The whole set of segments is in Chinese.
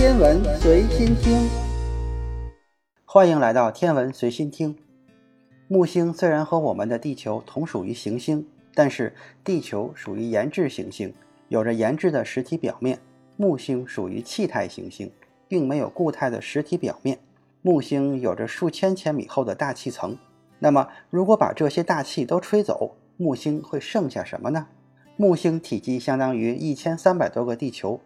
天文随心听，欢迎来到天文随心听。木星虽然和我们的地球同属于行星，但是地球属于岩质行星，有着岩质的实体表面；木星属于气态行星，并没有固态的实体表面。木星有着数千千米厚的大气层。那么，如果把这些大气都吹走，木星会剩下什么呢？木星体积相当于一千三百多个地球，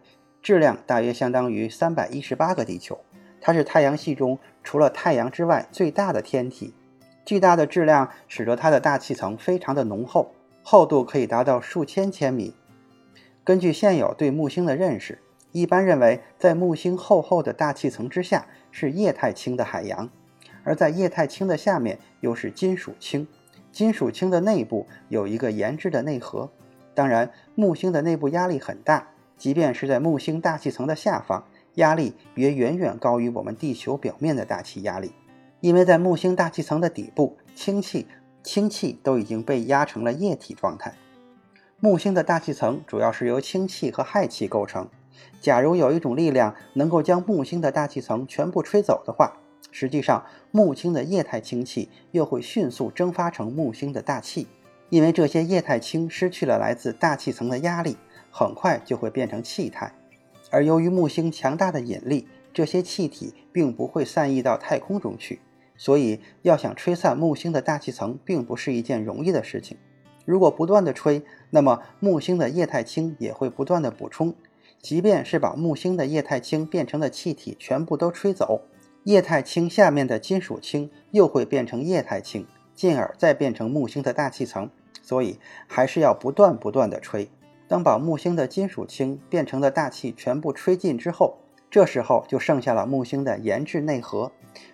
质量大约相当于三百一十八个地球。它是太阳系中除了太阳之外最大的天体。巨大的质量使得它的大气层非常的浓厚，厚度可以达到数千千米。根据现有对木星的认识，一般认为在木星厚厚的大气层之下是液态氢的海洋，而在液态氢的下面又是金属氢。金属氢的内部有一个岩质的内核。当然，木星的内部压力很大，即便是在木星大气层的下方，压力也远远高于我们地球表面的大气压力。因为在木星大气层的底部，氢气氢气都已经被压成了液体状态。木星的大气层主要是由氢气和氦气构成。假如有一种力量能够将木星的大气层全部吹走的话，实际上木星的液态氢气又会迅速蒸发成木星的大气。因为这些液态氢失去了来自大气层的压力，很快就会变成气态。而由于木星强大的引力，这些气体并不会散逸到太空中去。所以，要想吹散木星的大气层，并不是一件容易的事情。如果不断的吹，那么木星的液态氢也会不断的补充。即便是把木星的液态氢变成的气体全部都吹走，液态氢下面的金属氢又会变成液态氢，进而再变成木星的大气层。所以，还是要不断不断的吹。当把木星的金属氢变成的大气全部吹尽之后，这时候就剩下了木星的岩质内核。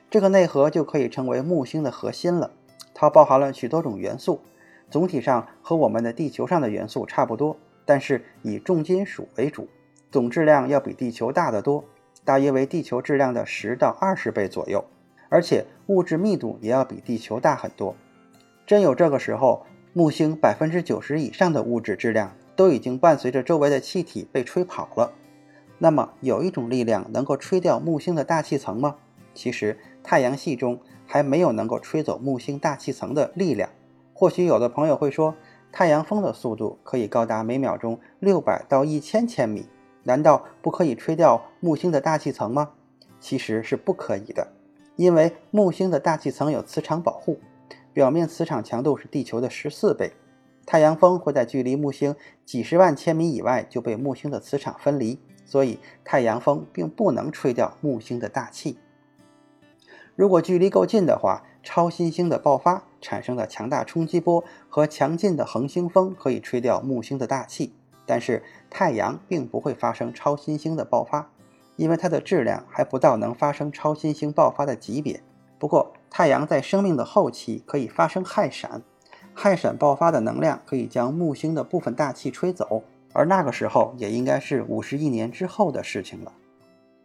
这个内核就可以称为木星的核心了，它包含了许多种元素，总体上和我们的地球上的元素差不多，但是以重金属为主，总质量要比地球大得多，大约为地球质量的十到二十倍左右，而且物质密度也要比地球大很多。真有这个时候，木星百分之九十以上的物质质量都已经伴随着周围的气体被吹跑了。那么，有一种力量能够吹掉木星的大气层吗？其实。太阳系中还没有能够吹走木星大气层的力量。或许有的朋友会说，太阳风的速度可以高达每秒钟六百到一千千米，难道不可以吹掉木星的大气层吗？其实是不可以的，因为木星的大气层有磁场保护，表面磁场强度是地球的十四倍。太阳风会在距离木星几十万千米以外就被木星的磁场分离，所以太阳风并不能吹掉木星的大气。如果距离够近的话，超新星的爆发产生的强大冲击波和强劲的恒星风可以吹掉木星的大气。但是太阳并不会发生超新星的爆发，因为它的质量还不到能发生超新星爆发的级别。不过，太阳在生命的后期可以发生氦闪，氦闪爆发的能量可以将木星的部分大气吹走，而那个时候也应该是五十亿年之后的事情了。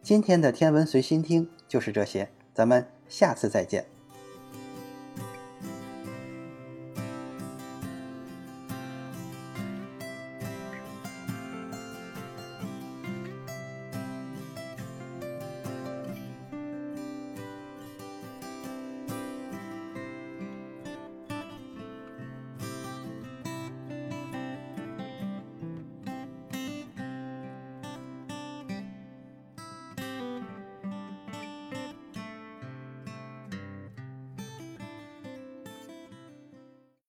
今天的天文随心听就是这些。咱们下次再见。